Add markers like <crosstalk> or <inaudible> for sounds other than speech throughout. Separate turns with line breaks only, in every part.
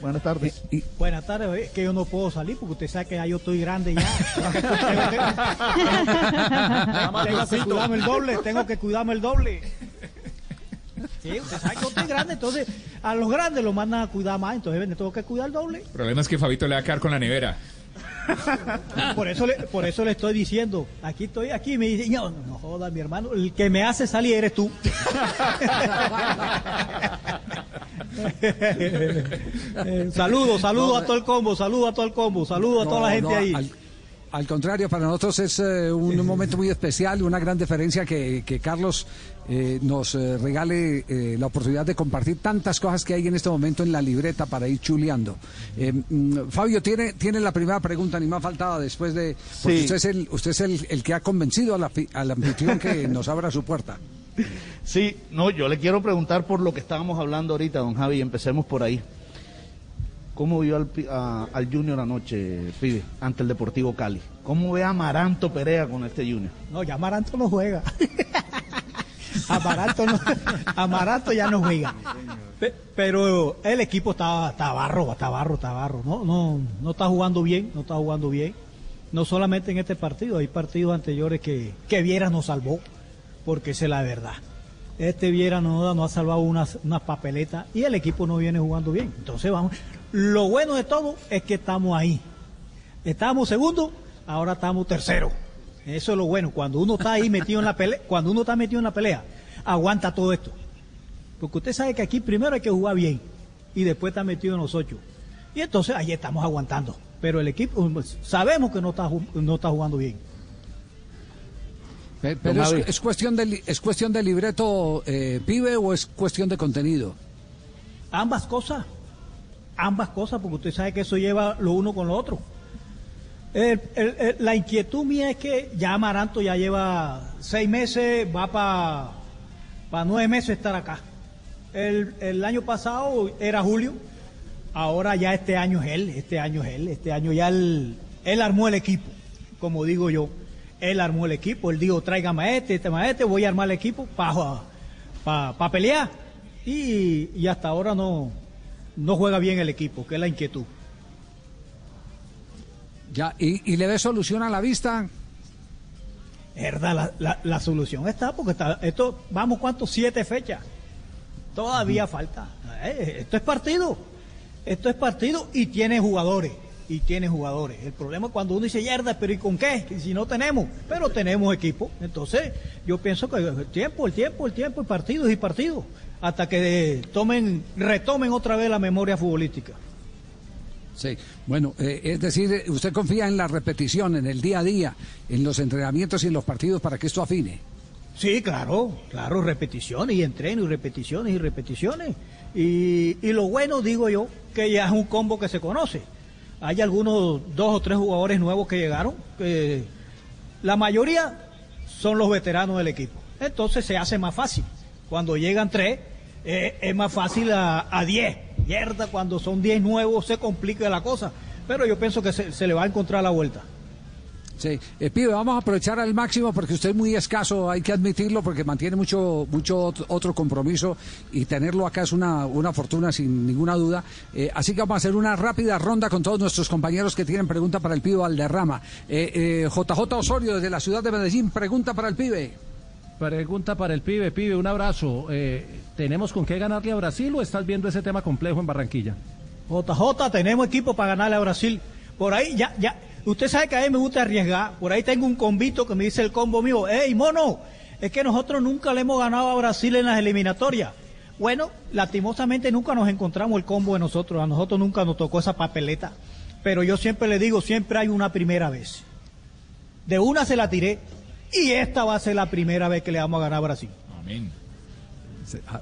Buenas tardes.
Buenas tardes, es que yo no puedo salir porque usted sabe que ya yo estoy grande ya. <laughs> tengo que cuidarme el doble, tengo que cuidarme el doble. Sí, usted sabe que yo estoy grande, entonces a los grandes los mandan a cuidar más, entonces me tengo que cuidar el doble.
El problema es que Fabito le va a quedar con la nevera.
Por eso, le, por eso le estoy diciendo, aquí estoy, aquí me dice, no, no joda, mi hermano, el que me hace salir eres tú. <laughs> <laughs> saludos, saludos a todo el combo, saludos a todo el combo, saludos a toda la gente ahí.
Al, contrario, para nosotros es eh, un, <laughs> momento muy especial, una gran deferencia que, Carlos eh, nos eh, regale la oportunidad de compartir tantas cosas que hay en este momento en la libreta para ir chuleando. Mm, Fabio, tiene, tiene la primera pregunta, ni más faltaba después de... Porque usted es, el, usted es el, que ha convencido al anfitrión que nos abra su puerta.
Sí, no, yo le quiero preguntar por lo que estábamos hablando ahorita, don Javi, empecemos por ahí. ¿Cómo vio al, al Junior anoche, pide, ante el Deportivo Cali? ¿Cómo ve a Amaranto Perea con este Junior?
No, ya Amaranto no juega. <laughs> Amaranto, no, ya no juega. Pero el equipo está, está barro, está barro, está barro. No, no, no está jugando bien, no está jugando bien. No solamente en este partido, hay partidos anteriores que, que Vieras nos salvó porque esa es la verdad. Este Viera no, no ha salvado unas, unas papeletas y el equipo no viene jugando bien. Entonces vamos. Lo bueno de todo es que estamos ahí. Estamos segundo, ahora estamos tercero. Eso es lo bueno. Cuando uno está ahí metido en la pelea, cuando uno está metido en la pelea, aguanta todo esto. Porque usted sabe que aquí primero hay que jugar bien y después está metido en los ocho. Y entonces ahí estamos aguantando. Pero el equipo, sabemos que no está, no está jugando bien.
Pero es, cuestión de, es cuestión de libreto eh, pibe o es cuestión de contenido.
Ambas cosas, ambas cosas, porque usted sabe que eso lleva lo uno con lo otro. la inquietud mía es que ya Amaranto ya lleva seis meses, va para pa nueve meses estar acá. El, el año pasado era Julio, ahora ya este año es él, este año es él, este año ya él, él armó el equipo, como digo yo él armó el equipo, él dijo, traiga maete, este maete, voy a armar el equipo para pa, pelear. Y, hasta ahora no, no juega bien el equipo, que es la inquietud.
Ya, ¿y, le ve solución a la vista?
verdad, la, la, solución está, porque está, esto, vamos, ¿cuántos? Siete fechas. Todavía falta. Eh, esto es partido. Esto es partido y tiene jugadores y tiene jugadores. El problema es cuando uno dice, yerda, pero ¿y con qué? Si no tenemos, pero tenemos equipo. Entonces, yo pienso que el tiempo, el tiempo, el tiempo, y partidos y partidos, hasta que tomen, retomen otra vez la memoria futbolística.
Sí, bueno, eh, es decir, usted confía en la repetición, en el día a día, en los entrenamientos y en los partidos para que esto afine.
Sí, claro, claro, repeticiones y entreno y repeticiones y repeticiones. Y, y lo bueno, digo yo, que ya es un combo que se conoce hay algunos dos o tres jugadores nuevos que llegaron, que la mayoría son los veteranos del equipo. Entonces se hace más fácil. Cuando llegan tres, eh, es más fácil a, diez. Mierda, cuando son diez nuevos se complica la cosa. Pero yo pienso que se le va a encontrar la vuelta.
Sí, eh, pibe, vamos a aprovechar al máximo porque usted es muy escaso, hay que admitirlo, porque mantiene mucho, mucho otro compromiso y tenerlo acá es una, una fortuna sin ninguna duda. Eh, así que vamos a hacer una rápida ronda con todos nuestros compañeros que tienen pregunta para el pibe Valderrama. Eh, JJ eh, Osorio desde la ciudad de Medellín, pregunta para el pibe.
Pregunta para el pibe, pibe, un abrazo. ¿Tenemos con qué ganarle a Brasil o estás viendo ese tema complejo en Barranquilla?
JJ, tenemos equipo para ganarle a Brasil. Por ahí ya, ya, Usted sabe que a mí me gusta arriesgar. Por ahí tengo un convito que me dice el combo mío, ¡Ey, mono! Es que nosotros nunca le hemos ganado a Brasil en las eliminatorias. Bueno, lastimosamente nunca nos encontramos el combo de nosotros. A nosotros nunca nos tocó esa papeleta. Pero yo siempre le digo, siempre hay una primera vez. De una se la tiré. Y esta va a ser la primera vez que le vamos a ganar a Brasil.
Amén.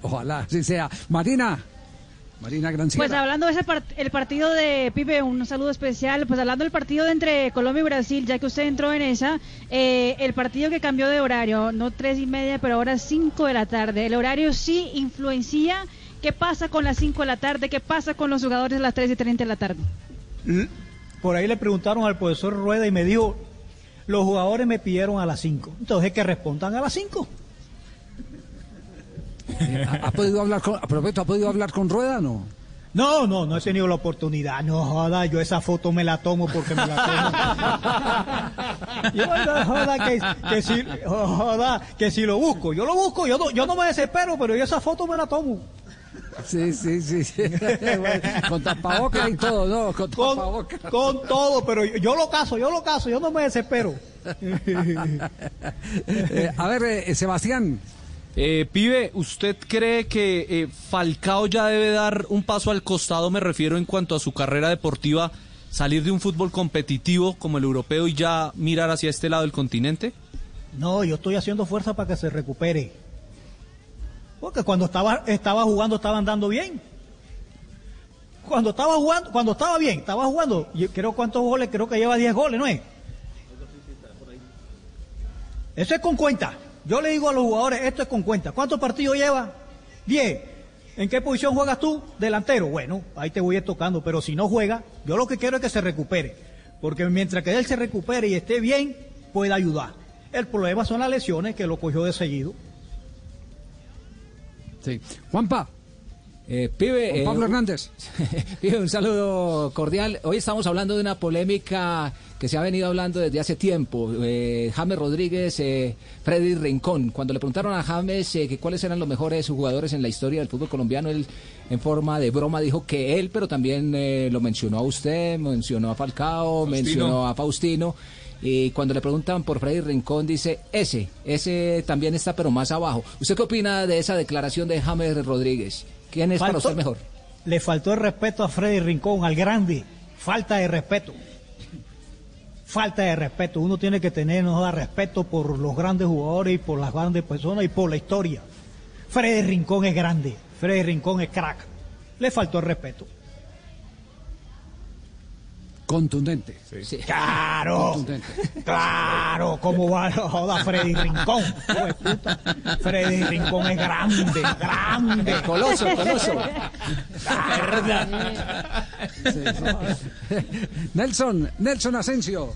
Ojalá así sea. Marina. Marina
Pues hablando de ese el partido de Pipe, un saludo especial. Pues hablando del partido entre Colombia y Brasil, ya que usted entró en esa, eh, el partido que cambió de horario, no tres y media, pero ahora cinco de la tarde. El horario sí influencia. ¿Qué pasa con las cinco de la tarde? ¿Qué pasa con los jugadores a las tres y treinta de la tarde?
Por ahí le preguntaron al profesor Rueda y me dijo, los jugadores me pidieron a las cinco. Entonces que respondan a las cinco.
¿Ha, podido hablar con, ¿ha podido hablar con Rueda no?
No, no, no he tenido la oportunidad. No joda, yo esa foto me la tomo porque me la tomo. yo no joda que, que si joda, que si lo busco, yo lo busco, yo no, yo no me desespero, pero yo esa foto me la tomo.
Sí, sí, sí. <laughs> sí. con tapabocas y todo, ¿no? Con
Con,
tapabocas.
con todo, pero yo, yo lo caso, yo lo caso, yo no me desespero. <laughs>
Eh, a ver, eh, Sebastián,
Eh, pibe, ¿usted cree que eh, Falcao ya debe dar un paso al costado, me refiero en cuanto a su carrera deportiva, salir de un fútbol competitivo como el europeo y ya mirar hacia este lado del continente?
No, yo estoy haciendo fuerza para que se recupere. Porque cuando estaba, estaba jugando estaba andando bien. Cuando estaba jugando, cuando estaba bien, estaba jugando, yo creo cuántos goles, creo que lleva 10 goles, ¿no es? Eso es con cuenta. Yo le digo a los jugadores, esto es con cuenta. ¿Cuántos partidos lleva? 10. ¿En qué posición juegas tú? Delantero. Bueno, ahí te voy tocando, pero si no juega, yo lo que quiero es que se recupere. Porque mientras que él se recupere y esté bien, puede ayudar. El problema son las lesiones que lo cogió de seguido.
sí. Juanpa,
Eh, pibe,
Juan
eh,
Pablo Hernández. <laughs>
pibe, un saludo cordial. Hoy estamos hablando de una polémica que se ha venido hablando desde hace tiempo. Eh, James Rodríguez, eh, Freddy Rincón. Cuando le preguntaron a James eh, que cuáles eran los mejores jugadores en la historia del fútbol colombiano, él en forma de broma dijo que él, pero también eh, lo mencionó a usted, mencionó a Falcao, mencionó a Faustino. Y cuando le preguntan por Freddy Rincón, dice ese, ese también está, pero más abajo. ¿Usted qué opina de esa declaración de James Rodríguez? ¿Quién es para usted mejor?
Le faltó el respeto a Freddy Rincón, al grande. Falta de respeto. Falta de respeto. Uno tiene que tener no da respeto por los grandes jugadores y por las grandes personas y por la historia. Freddy Rincón es grande. Freddy Rincón es crack. Le faltó el respeto.
Contundente.
Sí.
Claro,
Contundente.
claro, ¿cómo va a joda Freddy Rincón? Puta. Freddy Rincón es grande, grande.
Coloso, coloso.
Nelson, Nelson Asensio.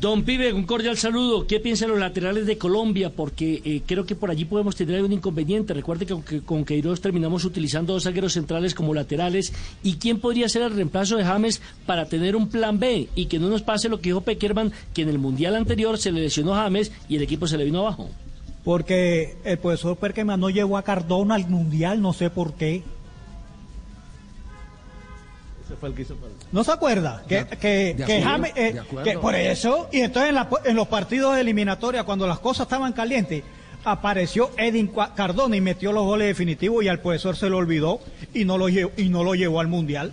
Don Pibe, un cordial saludo. ¿Qué piensan los laterales de Colombia? Porque eh, creo que por allí podemos tener un inconveniente. Recuerde que con, que con Queiroz terminamos utilizando dos zagueros centrales como laterales. ¿Y quién podría ser el reemplazo de James para tener un plan B? Y que no nos pase lo que dijo Peckerman, que en el Mundial anterior se le lesionó James y el equipo se le vino abajo.
Porque el profesor Perkeman no llevó a Cardona al Mundial, no sé por qué.
Ese fue el que hizo falta.
¿No se acuerda? Que,
De-
que,
de
que
acuerdo,
James, eh, que por eso, y entonces en, la- en los partidos de eliminatoria, cuando las cosas estaban calientes, apareció Edin Cua- Cardona y metió los goles definitivos y al profesor se lo olvidó y no lo llevó, y no lo llevó al Mundial.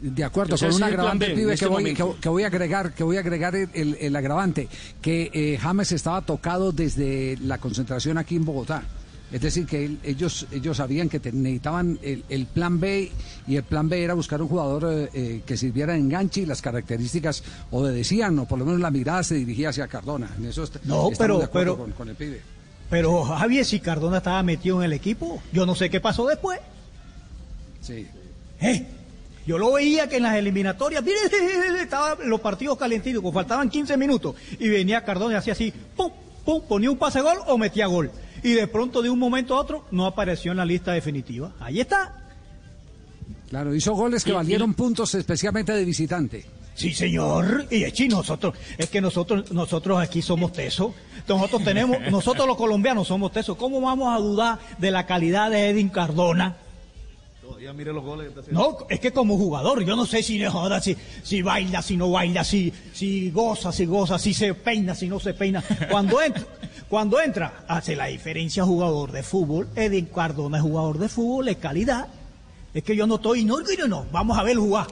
De acuerdo, con un agravante,
B,
pibe, que,
este
voy, que- que voy a agregar, que voy a agregar el, el- el agravante, que eh, James estaba tocado desde la concentración aquí en Bogotá. Es decir, que él- ellos, ellos sabían que te- necesitaban el, el plan B y el plan B era buscar un jugador eh, eh, que sirviera de enganche y las características obedecían, o por lo menos la mirada se dirigía hacia Cardona. En eso
No, pero-
de
pero-
con, con el pibe.
Pero Javier, si Cardona estaba metido en el equipo, yo no sé qué pasó después.
Sí.
Eh, Yo lo veía que en las eliminatorias, mire, <laughs> estaban los partidos calentitos, faltaban 15 minutos, y venía Cardona y hacía así, pum, pum, ponía un pase gol o metía gol. Y de pronto, de un momento a otro, no apareció en la lista definitiva. Ahí está.
Claro, hizo goles que valieron puntos especialmente de visitante.
Sí, señor. Y es nosotros, es que nosotros, nosotros aquí somos tesos. Nosotros tenemos, nosotros los colombianos somos tesos. ¿Cómo vamos a dudar de la calidad de Edin Cardona?
Todavía mire los goles que está haciendo.
No, es que como jugador, yo no sé si le joda, si, si baila, si no baila, si, si goza, si goza, si se peina, si no se peina. Cuando entra, <laughs> cuando entra, hace la diferencia jugador de fútbol. Edin Cardona es jugador de fútbol, es calidad. Es que yo no estoy, no, no, no, vamos a ver jugar.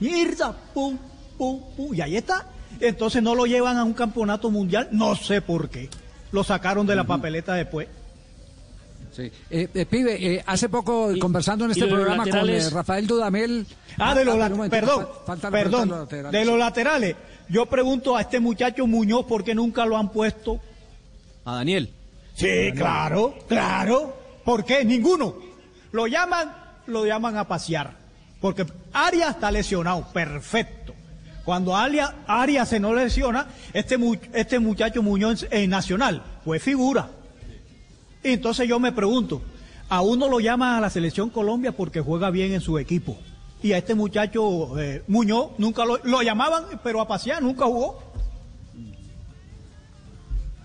Mierda, pum, pum, pum, y ahí está. Entonces no lo llevan a un campeonato mundial, no sé por qué. Lo sacaron de la papeleta después.
Sí. Eh, eh, pibe, eh, hace poco
Y-
conversando en este programa con
laterales-
eh, Rafael Dudamel.
Ah, de los
pero
lat-
un momento,
perdón, perdón,
de los laterales.
de los laterales. Yo pregunto a este muchacho Muñoz por qué nunca lo han puesto.
A Daniel.
Sí, claro, claro. ¿Por qué? Ninguno. Lo llaman, lo llaman a pasear. Porque Arias está lesionado, perfecto. Cuando Arias, Arias se no lesiona, este, mu- este muchacho Muñoz en Nacional, pues figura. Entonces yo me pregunto, A uno lo llama a la selección Colombia porque juega bien en su equipo. Y a este muchacho eh, Muñoz nunca lo, llamaban, pero a pasear nunca jugó.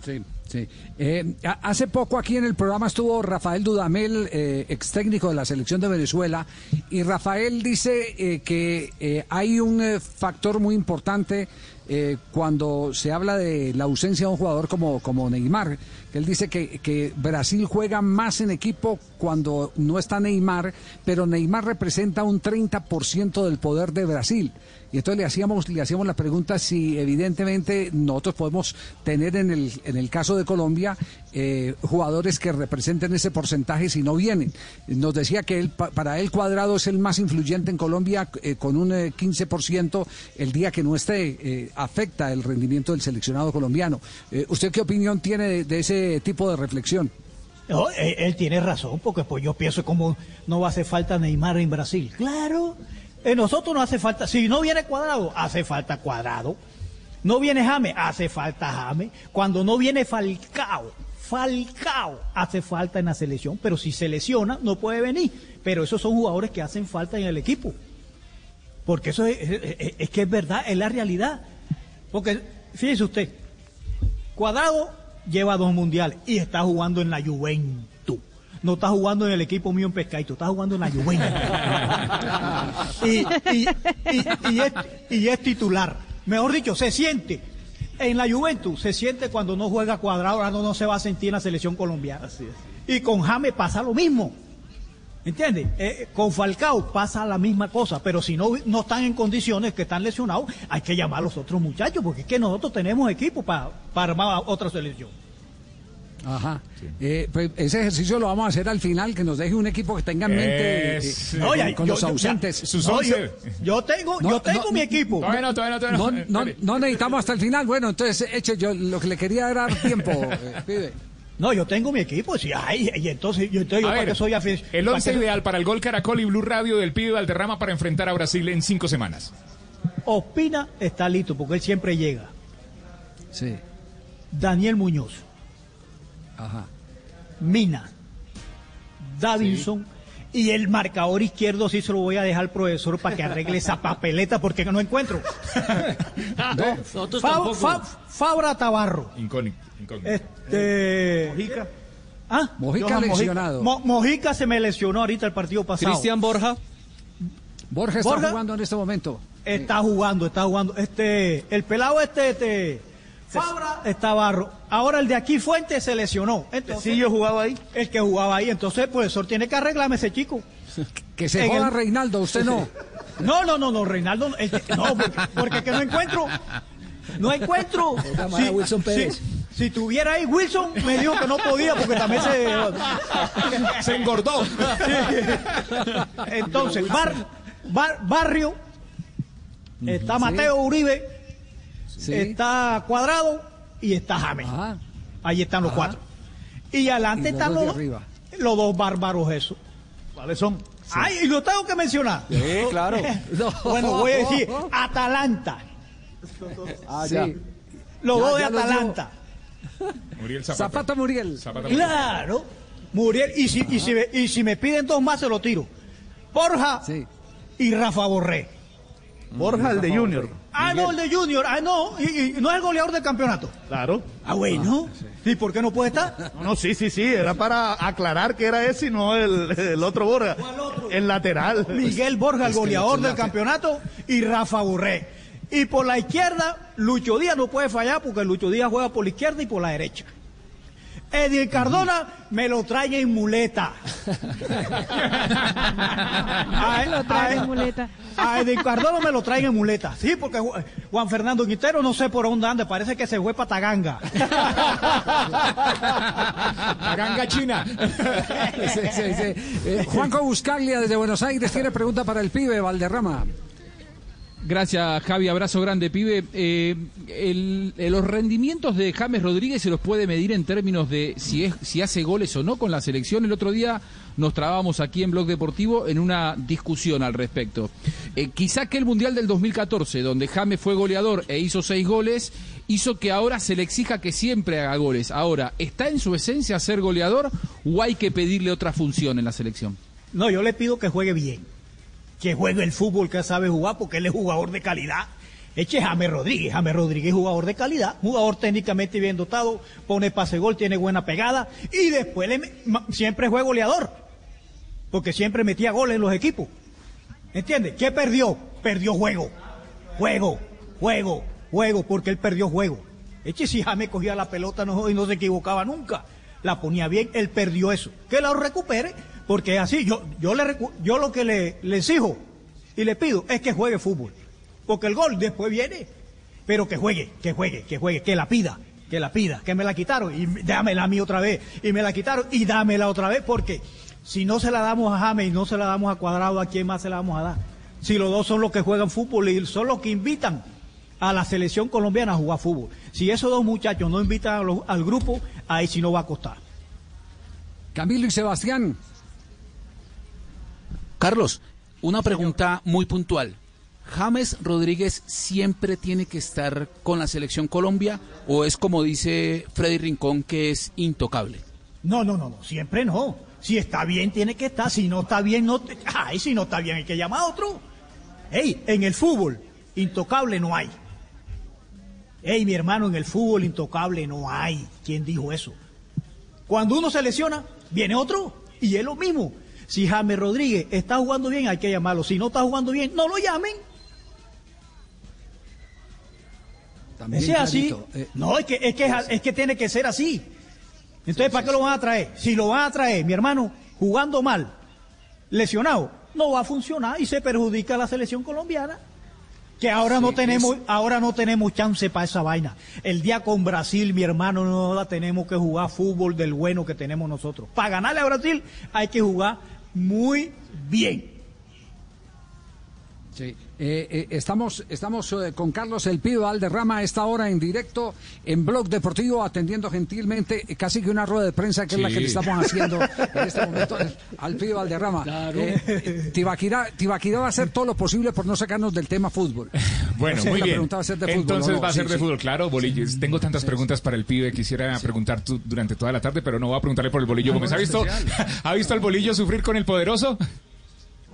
Sí. Sí. Eh, hace poco aquí en el programa estuvo Rafael Dudamel, eh, ex técnico de la selección de Venezuela, y Rafael dice eh, que hay un factor muy importante eh, cuando se habla de la ausencia de un jugador como, como Neymar, él dice que, que Brasil juega más en equipo cuando no está Neymar, pero Neymar representa un 30% del poder de Brasil. Y entonces le hacíamos, le hacíamos la pregunta si evidentemente nosotros podemos tener en el, en el caso de Colombia eh, jugadores que representen ese porcentaje si no vienen. Nos decía que él, pa- para él Cuadrado es el más influyente en Colombia eh, con un eh, 15%. El día que no esté eh, afecta el rendimiento del seleccionado colombiano. Eh, ¿Usted qué opinión tiene de, ese tipo de reflexión?
No, él, él tiene razón, porque pues yo pienso como no va a hacer falta Neymar en Brasil. Claro, en nosotros no hace falta, si no viene cuadrado, hace falta cuadrado. No viene Jame, hace falta Jame. Cuando no viene Falcao, Falcao hace falta en la selección, pero si se lesiona no puede venir. Pero esos son jugadores que hacen falta en el equipo. Porque eso es, es- es- es que es verdad, es la realidad. Porque fíjese usted, Cuadrado lleva dos mundiales y está jugando en la Juventus. No está jugando en el equipo mío en Pescaito, está jugando en la Juventus. <laughs> y, y- y- es, y es titular. Mejor dicho, se siente. En la Juventus se siente cuando no juega cuadrado, ahora no, no se va a sentir en la selección colombiana. Y con James pasa lo mismo. ¿Entiendes? Eh, con Falcao pasa la misma cosa, pero si no, no están en condiciones, que están lesionados, hay que llamar a los otros muchachos, porque es que nosotros tenemos equipo para armar otra selección.
Ajá. Eh, pues ese ejercicio lo vamos a hacer al final, que nos deje un equipo que tenga en mente eh,
Es-
eh,
No, ya-
con
yo-
los
yo- ya-
ausentes.
Sus
no, yo,
once.
yo tengo,
No,
yo tengo
no,
mi equipo.
Todavía no, todavía no, todavía
No,
no.
no,
Espere.
no necesitamos hasta el final. Bueno, entonces, eche, yo lo que le quería era dar tiempo, eh, <laughs> pibe.
No, yo tengo mi equipo. Sí, ay, y entonces yo, entonces, yo
A
para
ver,
soy afic-
el
para
once
qué-
ideal para el Gol Caracol y Blue Radio del pibe Valderrama para enfrentar a Brasil en cinco semanas.
Ospina está listo, porque él siempre llega.
Sí,
Daniel Muñoz,
ajá.
Mina, Davinson y el marcador izquierdo sí se lo voy a dejar al profesor para que arregle esa papeleta porque no encuentro. <laughs>
Nosotros
Fa-
tampoco.
Fa- Fabra Tabarro.
Incógnito. incógnito.
Este.
Mojica.
¿Ah?
Mojica
Johan
lesionado.
Mo- Mojica se me lesionó ahorita el partido pasado.
Cristian Borja.
Borja está
Borja-
jugando en este momento.
Está jugando, está jugando. Este, el pelado este, este, Fabra está barro. Ahora el de aquí Fuente se lesionó. Entonces,
Sí, yo jugaba ahí.
el que jugaba ahí. Entonces el profesor tiene que arreglarme ese chico.
Que se
En
joda
el-
Reinaldo, usted no. <laughs>
No, no, no, no, Reinaldo, no, que- no, porque, porque que no encuentro. No encuentro. <laughs>
a Wilson Pérez.
Si, si tuviera ahí Wilson, me dijo que no podía porque también se. <laughs>
Se engordó.
Entonces, Bar, Bar- Barrio, está Mateo Uribe,
Sí.
está Cuadrado y está James.
Ajá.
Ahí están los
Ajá.
cuatro. Y adelante
Y los
están los,
arriba.
los dos bárbaros esos.
¿Cuáles son?
Ay, y lo tengo que mencionar.
Sí, claro. <laughs>
Bueno, voy a decir <laughs> Atalanta.
Sí.
Los
Ya-
dos de. Atalanta.
Muriel Zapata.
Zapata Muriel.
Zapata Muriel.
Claro. Muriel. Y si, y, si, me- y si me piden dos más, se lo tiro. Borja
Sí.
y Rafa Borré.
Borja, el de Junior.
Ah, no, el de Junior. Ah, no. Y, y no es el goleador del campeonato.
Claro.
Ah, bueno. ¿Y por qué no puede estar?
No, no, sí, sí, sí. Era para aclarar que era ese y no el, el otro Borja. El lateral.
Miguel Borja, el goleador del campeonato, y Rafa Borré. Y por la izquierda, Lucho Díaz no puede fallar porque Lucho Díaz juega por la izquierda y por la derecha. Eddie Cardona me lo trae en muleta. <laughs> A,
Lo trae en muleta.
a Eddie Cardona me lo traen en muleta. Sí, porque Ju- Juan Fernando Quintero no sé por dónde anda, parece que se fue para Taganga.
La ganga china. <laughs>
Sí, sí, sí. Eh, Juanco Buscaglia desde Buenos Aires tiene pregunta para el pibe Valderrama.
Gracias, Javi. Abrazo grande, pibe. Eh, el- eh, los rendimientos de James Rodríguez se los puede medir en términos de si, es, si hace goles o no con la selección. El otro día nos trabamos aquí en Blog Deportivo en una discusión al respecto. Eh, quizá que el Mundial del 2014, donde James fue goleador e hizo seis goles, hizo que ahora se le exija que siempre haga goles. Ahora, ¿está en su esencia ser goleador o hay que pedirle otra función en la selección?
No, yo le pido que juegue bien. Que juegue el fútbol que sabe jugar porque él es jugador de calidad. Eche James Rodríguez. James Rodríguez jugador de calidad, jugador técnicamente bien dotado, pone pase gol, tiene buena pegada y después siempre fue goleador. Porque siempre metía goles en los equipos. ¿Entiendes? ¿Qué perdió? Perdió juego. Juego, juego, juego, porque él perdió juego. Eche si James cogía la pelota no, y no se equivocaba nunca. La ponía bien, él perdió eso. Que la recupere, porque así. Yo, yo, le, yo lo que le, le exijo y le pido es que juegue fútbol porque el gol después viene. Pero que juegue, que juegue, que juegue, que la pida, que la pida, que me la quitaron y dámela a mí otra vez, y me la quitaron y dámela otra vez, porque si no se la damos a James y no se la damos a Cuadrado, ¿a quién más se la vamos a dar? Si los dos son los que juegan fútbol y son los que invitan a la selección colombiana a jugar fútbol. Si esos dos muchachos no invitan al grupo, ahí sí no va a costar.
Camilo y Sebastián.
Carlos, una pregunta muy puntual. ¿James Rodríguez siempre tiene que estar con la selección Colombia o es como dice Freddy Rincón que es intocable?
No, no, no, no, siempre no. Si está bien tiene que estar, si no está bien no, ay, si no está bien hay que llamar a otro. Ey, en el fútbol intocable no hay. Ey, mi hermano, en el fútbol intocable no hay. ¿Quién dijo eso? Cuando uno se lesiona, viene otro y es lo mismo. Si James Rodríguez está jugando bien, hay que llamarlo. Si no está jugando bien, no lo llamen. También así. Eh, no, es que, es, que, es que tiene que ser así. Entonces, ¿para qué lo van a traer? Si lo van a traer, mi hermano, jugando mal, lesionado, no va a funcionar y se perjudica a la selección colombiana. Que ahora no tenemos, ahora no tenemos chance para esa vaina. El día con Brasil, mi hermano, no la tenemos que jugar fútbol del bueno que tenemos nosotros. Para ganarle a Brasil hay que jugar muy bien.
Sí. Eh, eh, estamos estamos eh, con Carlos El Pido Alderrama a esta hora en directo en Blog Deportivo, atendiendo gentilmente casi que una rueda de prensa que es la que le estamos haciendo <laughs> en este momento al Pido Alderrama. Claro. Tibaquirá, va a hacer todo lo posible por no sacarnos del tema fútbol. <laughs>
Bueno, muy bien. Entonces va a ser de fútbol, claro. Bolillos. Tengo tantas preguntas para el pibe, quisiera preguntar durante toda la tarde, pero no voy a preguntarle por el bolillo. Ah, ¿Ha visto, <laughs> ¿Ha visto al bolillo sufrir con el poderoso?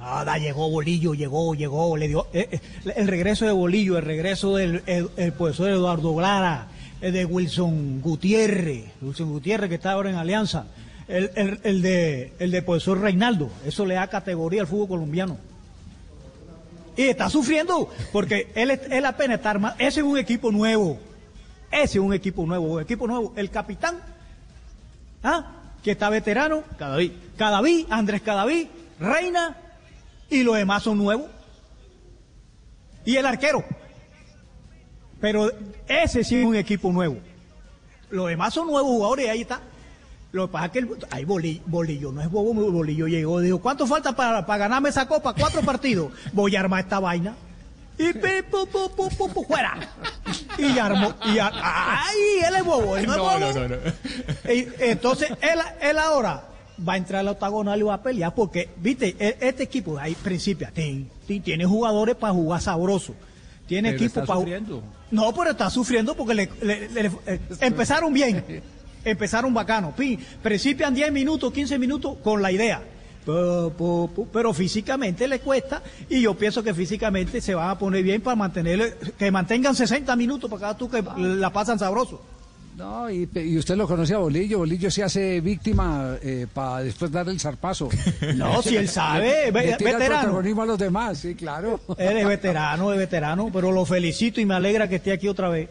Nada, llegó Bolillo, llegó, llegó, le dio eh, eh, el regreso de Bolillo, el regreso del el, profesor Eduardo Glara, el de Wilson Gutiérrez, Wilson Gutiérrez que está ahora en Alianza, el, el, de el de profesor Reinaldo, eso le da categoría al fútbol colombiano. Y está sufriendo, porque él, él apenas está armado, ese es un equipo nuevo, ese es un equipo nuevo, un equipo nuevo, el capitán, ¿ah? que está veterano, Cadaví, Cadaví, Andrés Cadaví, Reina, y los demás son nuevos. Y el arquero. Pero ese sí es un equipo nuevo. Los demás son nuevos jugadores y ahí está. Lo que pasa es que el, ahí bolillo, no es bobo, Bolillo llegó dijo, ¿cuánto falta para, para ganarme esa copa? Cuatro <laughs> partidos. Voy a armar esta vaina. Y fuera. Y armó. Y ay, él es bobo. Él no, no, no, no, entonces, él, él ahora va a entrar al octagonal y va a pelear porque, viste, e, este equipo ahí principia, tiene jugadores para jugar sabroso. Tiene equipo para No, pero está sufriendo porque le, <laughs> eh, empezaron bien. empezaron bacano. Principian 10 minutos, 15 minutos con la idea. Pero, físicamente le cuesta y yo pienso que físicamente se van a poner bien para mantener, que mantengan 60 minutos para cada tú que la pasan sabroso.
No, y, usted lo conoce a Bolillo. Bolillo se hace víctima eh, para después dar el zarpazo. <laughs>
No, si él sabe, veterano.
El a los demás, sí, claro.
Él es veterano, es veterano, pero lo felicito y me alegra que esté aquí otra vez.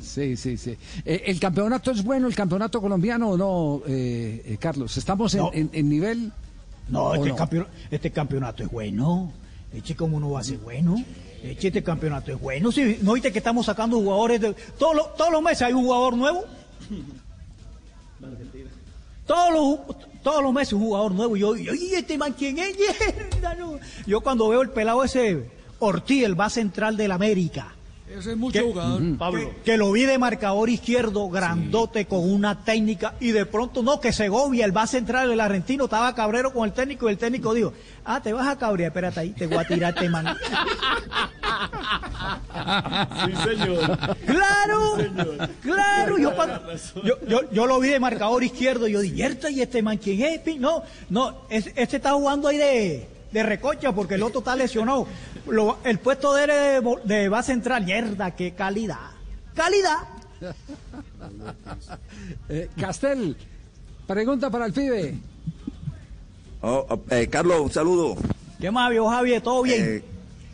Sí, sí, sí. Eh, ¿El campeonato es bueno, el campeonato colombiano o no, eh, Carlos? ¿Estamos en, nivel?
No, este, este campeonato es bueno. Eche, como no va a ser bueno? Este campeonato es bueno. Sí, ¿No viste que estamos sacando jugadores? De, todos, los, todos los meses hay un jugador nuevo. Todos los, todos los meses un jugador nuevo. Y yo, ¿y este man quién es? <laughs> Yo cuando veo el pelado ese Ortiz, el base central del América,
Ese es mucho
que,
jugador.
Que, que lo vi de marcador izquierdo, grandote, con una técnica, y de pronto no, que Segovia, el base central, el argentino, estaba cabrero con el técnico, y el técnico dijo, ah, te vas a cabrear, espérate ahí, te voy a tirarte mano.
Sí, señor.
Claro,
Sí, señor.
claro, yo, yo, yo, yo lo vi de marcador izquierdo, y yo dije, "Yerta, ¿y este man quién es? pi?". No, no, es- este está jugando ahí de, de recocha porque el otro está lesionado. Lo- el puesto de de, bo- de base central, mierda, qué calidad. Calidad. <laughs>
Eh, Castel, pregunta para el pibe.
Oh, oh, eh, Carlos, un saludo.
¿Qué más, viejo Javier? ¿Todo bien?
Eh,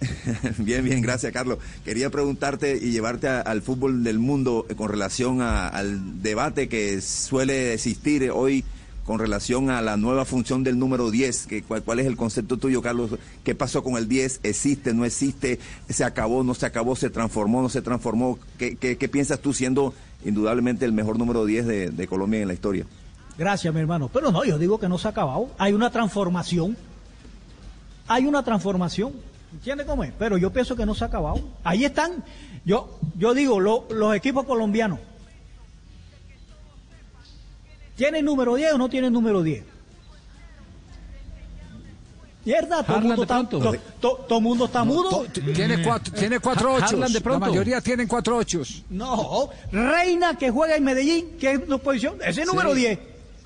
<laughs> bien, bien, gracias, Carlos. Quería preguntarte y llevarte a- al fútbol del mundo eh, con relación a- al debate que suele existir hoy con relación a la nueva función del número 10. Que, cuál, es el concepto tuyo, Carlos? ¿Qué pasó con el 10? ¿Existe, no existe? ¿Se acabó, no se acabó? ¿Se transformó, no se transformó? ¿Qué, piensas tú siendo indudablemente el mejor número 10 de, Colombia en la historia?
Gracias, mi hermano. Pero no, yo digo que no se ha acabado. Hay una transformación. Hay una transformación. ¿Entiendes cómo es? Pero yo pienso que no se ha acabado. Ahí están. Yo, yo digo, lo- los equipos colombianos. ¿Tienen número 10 o no tienen número 10? Mierda, todo el mundo
de
está,
pronto.
to- to- todo mundo está mudo.
Tiene cuatro, tiene cuatro
Ha-
ochos.
De
La
pronto.
mayoría tienen cuatro ochos.
No, Reina que juega en Medellín, que es una posición, ese es el número 10.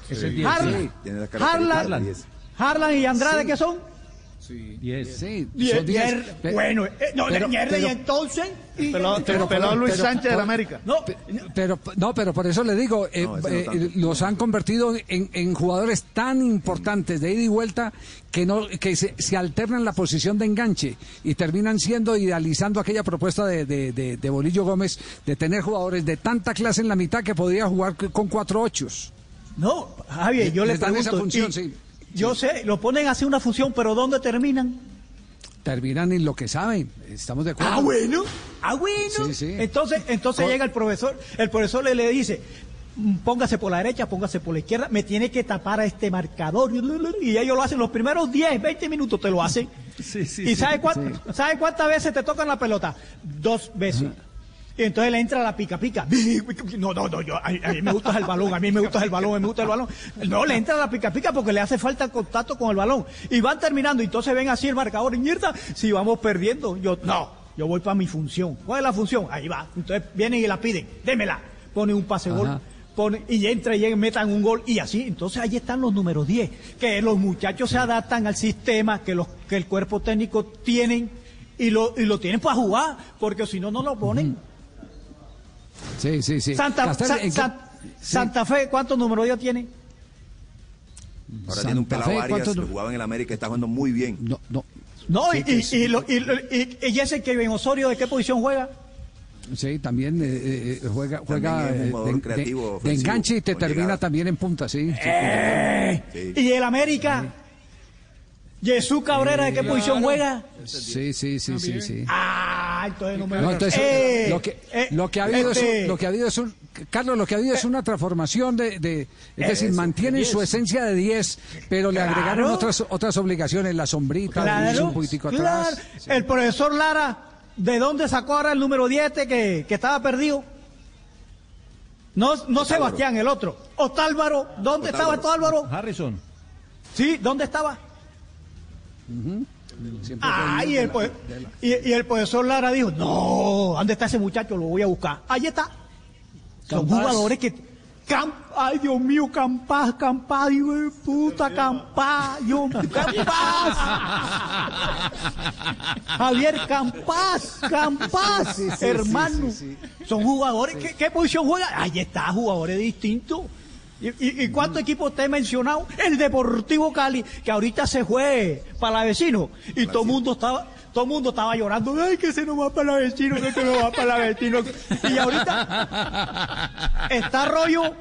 Es el 10.
Harlan,
sí.
Tiene
Harlan,
del 10.
Harlan y Andrade,
Sí.
¿qué son?
10.
Sí,
Diez,
son diez.
diez,
Pe-
bueno, eh, no,
pero-
y
pero-
entonces. y-
Pelado,
Pero-
pelado Luis
pero-
Sánchez del
por-
América.
no,
Pero no, pero por eso le digo, eh,
No,
eh, los han convertido en, en jugadores tan importantes de ida y vuelta que no que se, se alternan la posición de enganche y terminan siendo idealizando aquella propuesta de, de, de- de Bolillo Gómez de tener jugadores de tanta clase en la mitad que podría jugar con cuatro ochos.
no, Javier, yo le
Les dan
pregunto.
esa función,
y-
sí.
Yo sé, lo ponen a hacer una función, pero ¿dónde terminan?
Terminan en lo que saben. Estamos de acuerdo.
Ah, bueno, ah, bueno.
Sí, sí.
Entonces, entonces llega el profesor, el profesor le, le dice, "Mm, póngase por la derecha, póngase por la izquierda, me tiene que tapar a este marcador. Y ellos lo hacen los primeros 10, 20 minutos, te lo hacen.
Sí, sí,
¿Y
sí.
sabe, cuán- sabe cuántas veces te tocan la pelota? Dos veces. Y entonces le entra la pica pica. <laughs> No, no, no, yo, a, a mí me gusta el balón, a mí me gusta el balón, a mí me gusta el balón. No, le entra la pica pica porque le hace falta el contacto con el balón. Y van terminando, y entonces ven así el marcador y mierda, si vamos perdiendo. Yo, no, yo voy para mi función. ¿Cuál es la función? Ahí va. Entonces vienen y la piden, démela. Pone un pase gol. Pone, y entra y metan un gol y así. Entonces ahí están los números 10, que los muchachos se adaptan al sistema que, los, que el cuerpo técnico tienen y lo, y lo tienen para jugar, porque si no, no lo ponen.
Sí, sí, sí.
Santa,
Castel,
Sa-
¿en qué-
Sa- Santa Fe, ¿cuántos números 10 tiene?
Ahora tiene un pelado Arias
¿cuántos
que
no-
jugaba en el América y está jugando muy bien.
No, no.
No,
Sí,
y,
sí.
y lo- y lo- y- y ese que en Osorio, ¿de qué posición juega?
Sí, también eh, eh, juega,
También
juega
es un
eh,
jugador
de,
creativo,
de- enganche y te termina
llegada.
también en punta, sí. sí.
Eh,
Sí.
Y el América, Jesús Cabrera, ¿de qué posición juega?
Sí, sí, sí, sí, sí.
Ah, entonces no me
No, entonces,
Eh,
lo, que,
eh,
lo que ha habido es
este-
un- lo que ha habido es un Carlos, lo que ha habido es una transformación de, de- es decir, mantienen su esencia de 10, pero le agregaron otras otras obligaciones, la sombrita,
Claro,
un poquitico
claro.
atrás.
El profesor Lara, ¿de dónde sacó ahora el número 10 este que, que estaba perdido? No, no Sebastián, el otro. Otálvaro, ¿dónde estaba Otálvaro?
Harrison.
Sí, ¿dónde estaba? Ah, y el,
la- de la-
y, y el profesor Lara dijo, no, ¿dónde está ese muchacho? Lo voy a buscar. Ahí está. Son jugadores que... Ay, Dios mío, Campás, Campás, hijo de puta, Campás, Dios mío. Javier Campás, Campás,
Sí, sí, sí,
hermano.
sí,
Son jugadores, ¿qué, qué posición juegan? Ahí está, jugadores distintos. ¿Y, y, y cuántos equipos te he mencionado? El Deportivo Cali, que ahorita se fue para la vecino. Y todo el mundo estaba, todo mundo estaba llorando, ay, que se nos va para la vecino, que se nos va para la vecino. Y ahorita está Rollo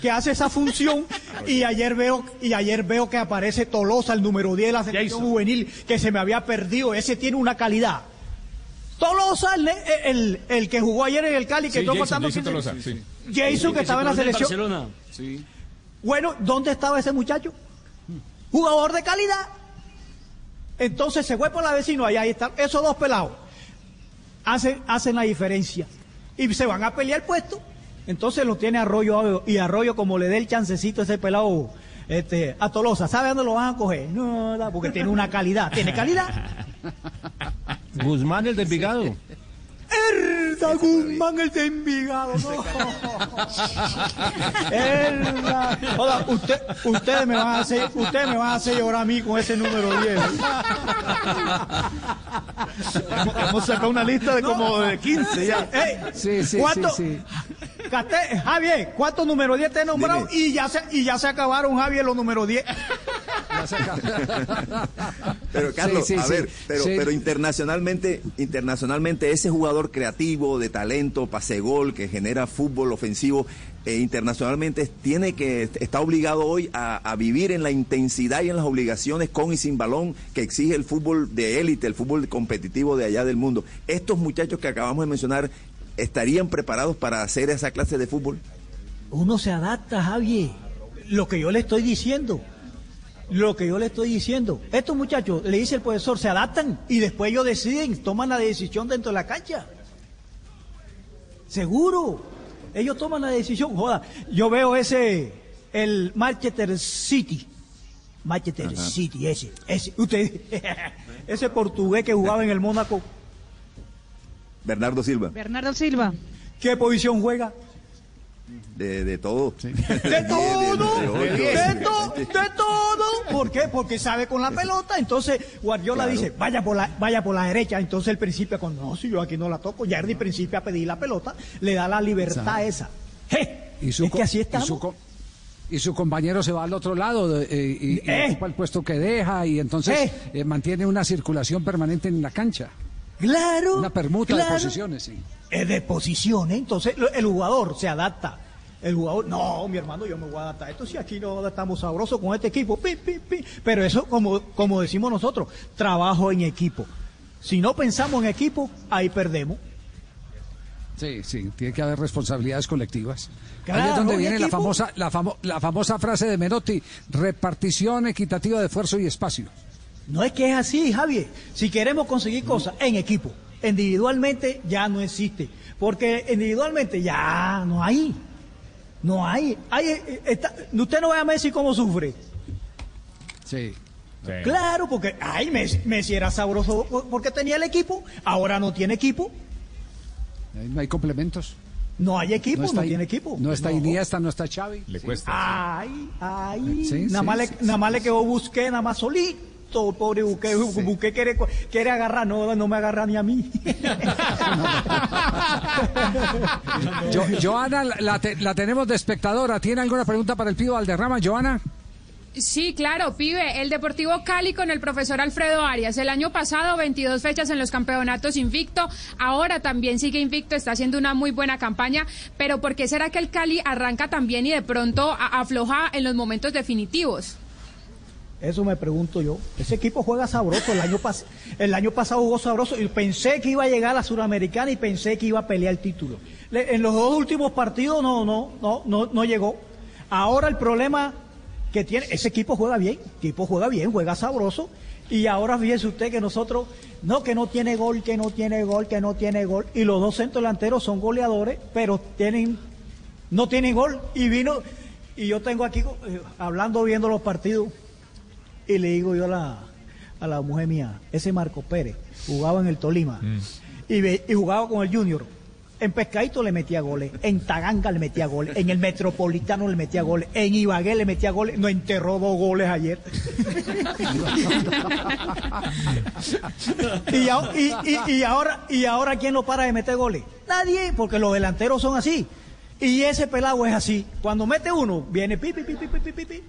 que hace esa función y ayer veo y ayer veo que aparece Tolosa el número 10 de la selección juvenil que se me había perdido ese tiene una calidad Tolosa el, el, el que jugó ayer en el Cali que
Sí,
estuvo
Jason,
faltando
Jason
15
Tolosa, sí.
Jason que estaba en la selección
Barcelona.
Sí.
bueno ¿dónde estaba ese muchacho? jugador de calidad entonces se fue por la vecino allá ahí están esos dos pelados hacen, hacen la diferencia. Y se van a pelear el puesto. Entonces lo tiene Arroyo y Arroyo como le dé el chancecito a ese pelado este, a Tolosa. ¿Sabe dónde lo van a coger? No, porque tiene una calidad. ¿Tiene calidad? <laughs>
Guzmán el del Vigado.
Erda Guzmán el de Envigado, no. Erda. Hola, <laughs> usted, ustedes me van a hacer, ustedes me van a hacer llorar a mí con ese número 10.
hemos, hemos sacado una lista de como de 15 ya.
Ey,
Sí, sí,
¿cuánto-
sí, sí.
Cate- Javier, ¿cuántos números 10 te he nombrado?
Dime.
Y ya, se, y ya se acabaron, Javier, los números 10.
Pero Carlos,
Sí, sí,
a
sí.
ver, pero,
Sí.
pero internacionalmente, internacionalmente ese jugador creativo, de talento, pase gol, que genera fútbol ofensivo, eh, internacionalmente tiene que está obligado hoy a, a vivir en la intensidad y en las obligaciones con y sin balón que exige el fútbol de élite, el fútbol competitivo de allá del mundo. Estos muchachos que acabamos de mencionar estarían preparados para hacer esa clase de fútbol.
Uno se adapta, Javier. Lo que yo le estoy diciendo. Lo que yo le estoy diciendo. Estos muchachos, le dice el profesor, se adaptan y después ellos deciden, toman la decisión dentro de la cancha. Seguro. Ellos toman la decisión. Joda, yo veo ese, el Manchester City. Manchester
Ajá.
City, ese, ese. Usted, <laughs> ese portugués que jugaba en el Mónaco,
Bernardo Silva,
Bernardo Silva.
¿qué posición juega?
De, de <laughs> todo.
De todo,
de
de, to- de todo. ¿Por qué? Porque sabe con la pelota. Entonces Guardiola
Claro.
dice, vaya por la, vaya por la derecha. Entonces el principio, cuando no, si yo aquí no la toco, ya el principio a pedir la pelota, le da la libertad esa. ¡Je!
Y su,
es que así
y su co- y su compañero se va al otro lado eh, y, y
Eh.
ocupa el puesto que deja y entonces
Eh.
eh, mantiene una circulación permanente en la cancha.
Claro.
Una permuta
claro.
de posiciones, sí.
Es de posiciones. Entonces lo- el jugador se adapta. El jugador, no, mi hermano, yo me voy a adaptar. Esto sí, aquí no estamos sabrosos con este equipo. Pi, pi, pi. Pero eso, como, como decimos nosotros, trabajo en equipo. Si no pensamos en equipo, ahí perdemos.
Sí, sí, tiene que haber responsabilidades colectivas.
Claro,
Ahí es donde
en
viene la famosa, la, famo- la famosa frase de Menotti, repartición equitativa de esfuerzo y espacio.
No es que es así, Javier. Si queremos conseguir cosas en equipo, individualmente ya no existe. Porque individualmente ya no hay. No hay. hay eh, está- usted no ve a Messi cómo sufre.
Sí.
Claro, porque ay, Messi, Messi era sabroso por- porque tenía el equipo, ahora no tiene equipo,
No hay complementos.
no hay equipo, no,
está
tiene equipo.
No está Iniesta, no está Xavi.
Le cuesta.
Ay, ay,
Sí,
nada,
sí,
más le,
sí,
nada más le quedó Busqué, nada más solito, pobre Busqué, Busqué quiere, quiere agarrar, no, no me agarra ni a mí. <laughs>
Jo- Joana, la, la te- la tenemos de espectadora. ¿Tiene alguna pregunta para el pido Valderrama, Joana?
Sí, claro, pibe. El Deportivo Cali con el profesor Alfredo Arias. El año pasado, 22 fechas en los campeonatos invicto. Ahora también sigue invicto, está haciendo una muy buena campaña. Pero ¿por qué será que el Cali arranca también y de pronto afloja en los momentos definitivos?
Eso me pregunto yo. Ese equipo juega sabroso. El año, pas- el año pasado jugó sabroso y pensé que iba a llegar a la Suramericana y pensé que iba a pelear el título. En los dos últimos partidos no, no, no, no, no llegó. Ahora el problema que tiene, ese equipo juega bien, el equipo juega bien, juega sabroso. Y ahora fíjese usted que nosotros, no, que no tiene gol, que no tiene gol, que no tiene gol. Y los dos centros delanteros son goleadores, pero tienen, no tienen gol. Y vino, y yo tengo aquí eh, hablando, viendo los partidos. Y le digo yo a la, a la mujer mía, ese Marco Pérez jugaba en el Tolima y, ve- y jugaba con el Junior. En Pescadito le metía goles, en Taganga le metía goles, en el Metropolitano le metía goles, en Ibagué le metía goles, no enterró dos goles ayer. <laughs> y, a- y- y- y ahora, y ahora quién no para de meter goles? Nadie, porque los delanteros son así. Y ese pelado es así. Cuando mete uno, viene pi, pi, pi, pi, pi, pi, pi, pi.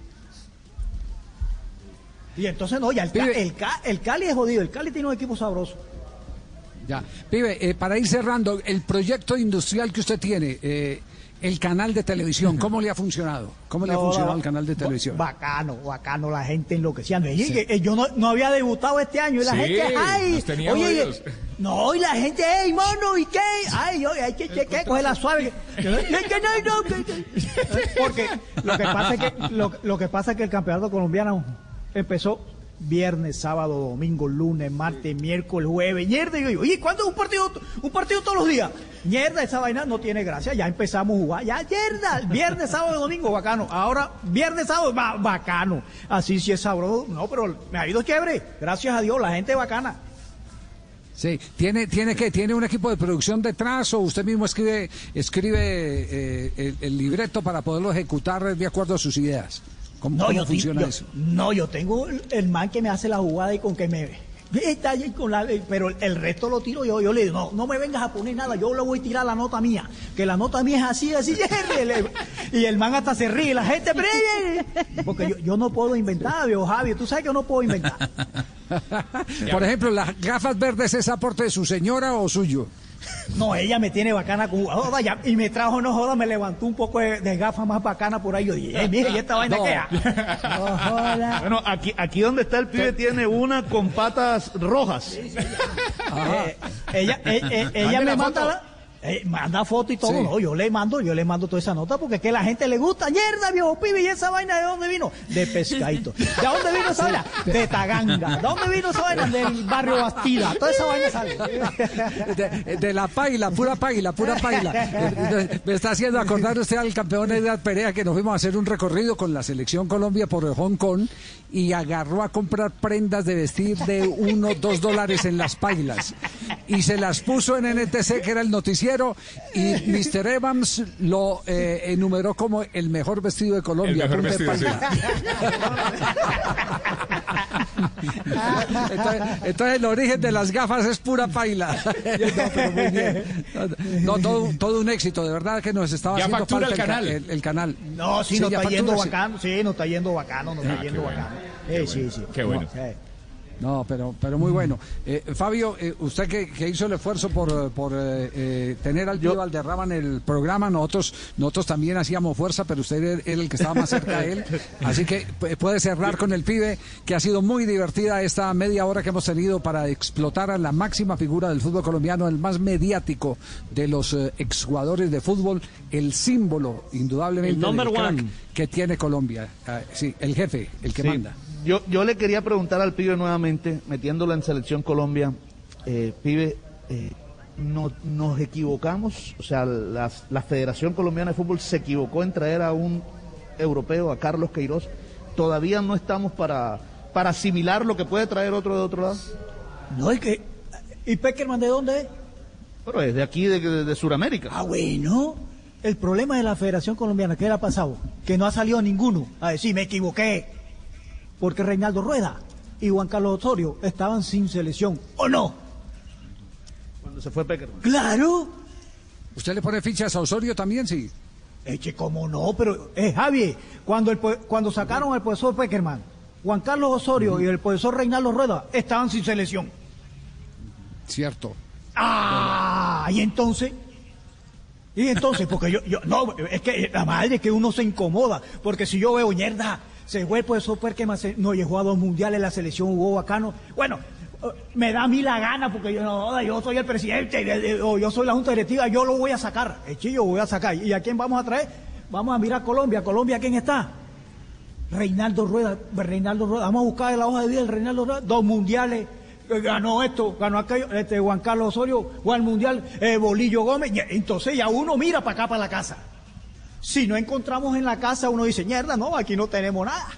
Y entonces no, ya el, el, Ca- el Cali es jodido, el Cali tiene un equipo sabroso.
Ya. Pibe, eh, para ir cerrando, el proyecto industrial que usted tiene, eh, el canal de televisión, ¿cómo le ha funcionado? ¿Cómo le ha funcionado el canal de televisión?
Bacano, bacano, la gente enloqueciendo. Y eh, yo no, no había debutado este año y la
Sí,
gente, ay, oye, no, y la gente, hey, mono, ¿y qué? Ay, oye, hay que, que, que coger la suave. que- que- que no, no, que- que- <laughs> Porque lo que pasa es que, lo, lo que pasa es que el campeonato colombiano empezó viernes, sábado, domingo, lunes, martes, miércoles, jueves, mierda. Y yo oye, ¿cuándo es un partido, un partido todos los días? Mierda, esa vaina no tiene gracia. Ya empezamos a jugar. Ya, mierda, viernes, <laughs> sábado, domingo, bacano. Ahora, viernes, sábado, bacano. Así sí es sabroso. No, pero me ha ido chévere. Gracias a Dios, la gente bacana.
Sí, ¿tiene, tiene que ¿Tiene un equipo de producción detrás o usted mismo escribe, escribe eh, el, libreto para poderlo ejecutar de acuerdo a sus ideas? ¿Cómo, funciona eso?
No, yo tengo el, man que me hace la jugada y con que me está allí con la, pero el resto lo tiro yo. Yo le digo, no, no me vengas a poner nada, yo le voy a tirar la nota mía, que la nota mía es así, así, <laughs> y el man hasta se ríe, la gente, <laughs> porque yo, yo no puedo inventar, viejo Javi, tú sabes que yo no puedo inventar. <laughs>
Por ejemplo, las gafas verdes, ¿es aporte de su señora o suyo?
No, ella me tiene bacana con joda, y me trajo, no joda, me levantó un poco de, gafas más bacana por ahí. Yo dije, mire, ¿y esta vaina no. qué? <laughs>
No joda. Bueno, aquí, aquí donde está el pibe tiene una con patas rojas.
Eh, ella, eh, eh, ella me manda la, eh, manda foto y todo, no, yo le mando, yo le mando toda esa nota porque es que a la gente le gusta, mierda, viejo pibe, y esa vaina de dónde vino? De pescadito. ¿De dónde vino esa vaina? De Taganga. ¿De dónde vino esa vaina? Del barrio Bastida. Toda esa vaina sale.
De, la paila, pura paila, pura paila. Me está haciendo acordar usted al campeón Edgar Perea que nos fuimos a hacer un recorrido con la selección Colombia por Hong Kong y agarró a comprar prendas de vestir de uno, dos dólares en las pailas y se las puso en NTC, que era el noticiero, y <laughs> Mr. Evans lo eh, enumeró como el mejor vestido de Colombia.
El mejor vestido,
entonces, el origen de las gafas es pura paila. <laughs> No, todo, un éxito, de verdad que nos estaba haciendo falta
el canal.
El, canal.
No, sí, nos está yendo bacano, sí, nos está yendo bacano, nos está ah, yendo bacano. Sí, sí, sí.
Qué bueno.
No, pero, pero muy bueno. Eh, Fabio, eh, usted que, hizo el esfuerzo por, por eh, tener al tío Valderrama en el programa, nosotros, nosotros también hacíamos fuerza, pero usted era el que estaba más cerca de él. <laughs> Así que puede cerrar con el pibe, que ha sido muy divertida esta media hora que hemos tenido para explotar a la máxima figura del fútbol colombiano, el más mediático de los exjugadores de fútbol, el símbolo, indudablemente, que tiene Colombia. Ah, sí, el jefe, el que manda
yo, yo le quería preguntar al pibe nuevamente, metiéndolo en Selección Colombia, eh, pibe, eh, no, nos equivocamos, o sea, la, la, Federación Colombiana de Fútbol se equivocó en traer a un europeo, a Carlos Queiroz, todavía no estamos para, para asimilar lo que puede traer otro de otro lado.
No, es que, ¿y Peckerman de dónde es?
Pero es de aquí, de, de, Sudamérica.
Ah, bueno. El problema de la Federación Colombiana, ¿qué le ha pasado? Que no ha salido ninguno a decir, me equivoqué porque Reinaldo Rueda y Juan Carlos Osorio estaban sin selección, ¿o no?
Cuando se fue Peckerman.
¡Claro!
¿Usted le pone fichas a Osorio también, sí?
Eche, como no, pero, eh, Javier, cuando, el, cuando sacaron al profesor Peckerman, Juan Carlos Osorio y el profesor Reinaldo Rueda estaban sin selección.
Cierto.
¡Ah! Y entonces, y entonces, porque yo, yo, no, es que la madre que uno se incomoda, porque si yo veo mierda, se fue el profesor que no llegó a dos mundiales, la selección jugó bacano. Bueno, eh, me da a mí la gana porque yo no, yo soy el presidente o yo soy la junta directiva, yo lo voy a sacar, el chillo voy a sacar. ¿Y a quién vamos a traer? Vamos a mirar Colombia. ¿Colombia quién está? Reinaldo Rueda, Reinaldo Rueda, vamos a buscar la hoja de vida del Reinaldo Rueda, dos mundiales, eh, ganó esto, ganó aquello, este Juan Carlos Osorio, Juan Mundial, eh, Bolillo Gómez, entonces ya uno mira para acá, para la casa. Si no encontramos en la casa, uno dice, mierda, no, aquí no tenemos nada.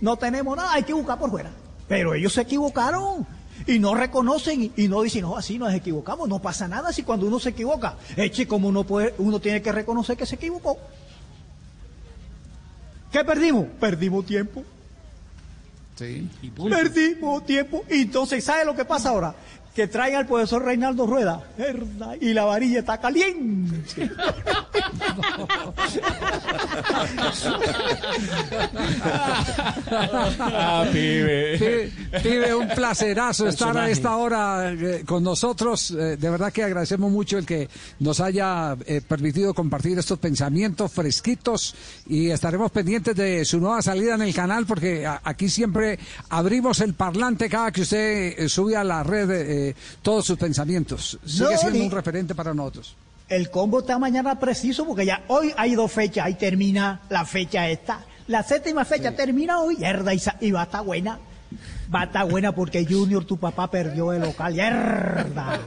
No tenemos nada, hay que buscar por fuera. Pero ellos se equivocaron y no reconocen y no dicen, no, así nos equivocamos, no pasa nada si cuando uno se equivoca, eche como uno puede, uno tiene que reconocer que se equivocó. ¿Qué perdimos? Perdimos tiempo.
Sí.
Perdimos tiempo. Y entonces, ¿sabe lo que pasa ahora? Que traiga al profesor Reinaldo Rueda. Y la varilla está caliente.
ah, pibe. pibe. un placerazo estar a esta hora eh, con nosotros. Eh, de verdad que agradecemos mucho el que nos haya eh, permitido compartir estos pensamientos fresquitos y estaremos pendientes de su nueva salida en el canal porque aquí siempre abrimos el parlante cada que usted sube a la red todos sus pensamientos. Sigue siendo un referente para nosotros.
El combo está mañana preciso porque ya hoy hay dos fechas, ahí termina la fecha esta. La séptima fecha termina hoy, y va a estar buena. Va a estar buena porque Junior, tu papá, perdió el local. ¡Mierda!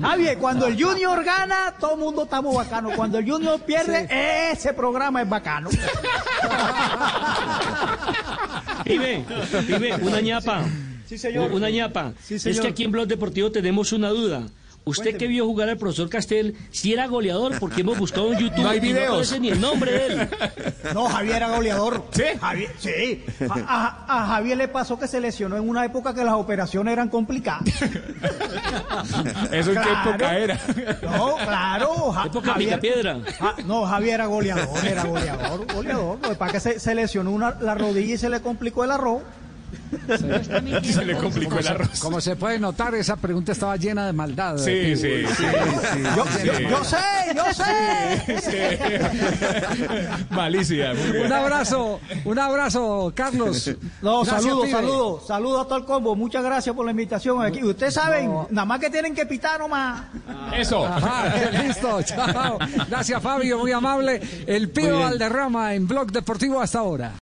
Javier, cuando el Junior gana, todo el mundo estamos bacanos. Cuando el Junior pierde, ese programa es bacano.
Pibe, pibe, una ñapa.
Sí, señor.
Una ñapa.
Sí,
es que aquí en Blog Deportivo tenemos una duda. Usted que vio jugar al profesor Castel, si era goleador, porque hemos buscado en YouTube
No hay
y
videos.
no aparece ni el nombre de él. <laughs>
No, Javier era goleador.
¿Sí?
Javier, sí. A, a- a Javier le pasó que se lesionó en una época que las operaciones eran complicadas. <laughs>
¿Eso en qué época era?
No, claro. Ja-
Época Picapiedra.
Ja- no, Javier era goleador, era goleador, goleador. Lo que pasa es que se, se lesionó una, la rodilla y se le complicó el arroz.
Se le complicó el arroz.
Como se puede notar, esa pregunta estaba llena de maldad.
Sí, sí, sí.
Yo, yo- yo sé, yo sé. <laughs>
Malicia.
Un abrazo, un abrazo, Carlos.
No,
Gracias,
saludos, saludos, saludos a todo el combo. Muchas gracias por la invitación aquí. Ustedes saben, nada más que tienen que pitar nomás.
Eso.
Ajá, listo, chao. Gracias, Fabio, muy amable. El
bien.
Valderrama en Blog Deportivo hasta ahora.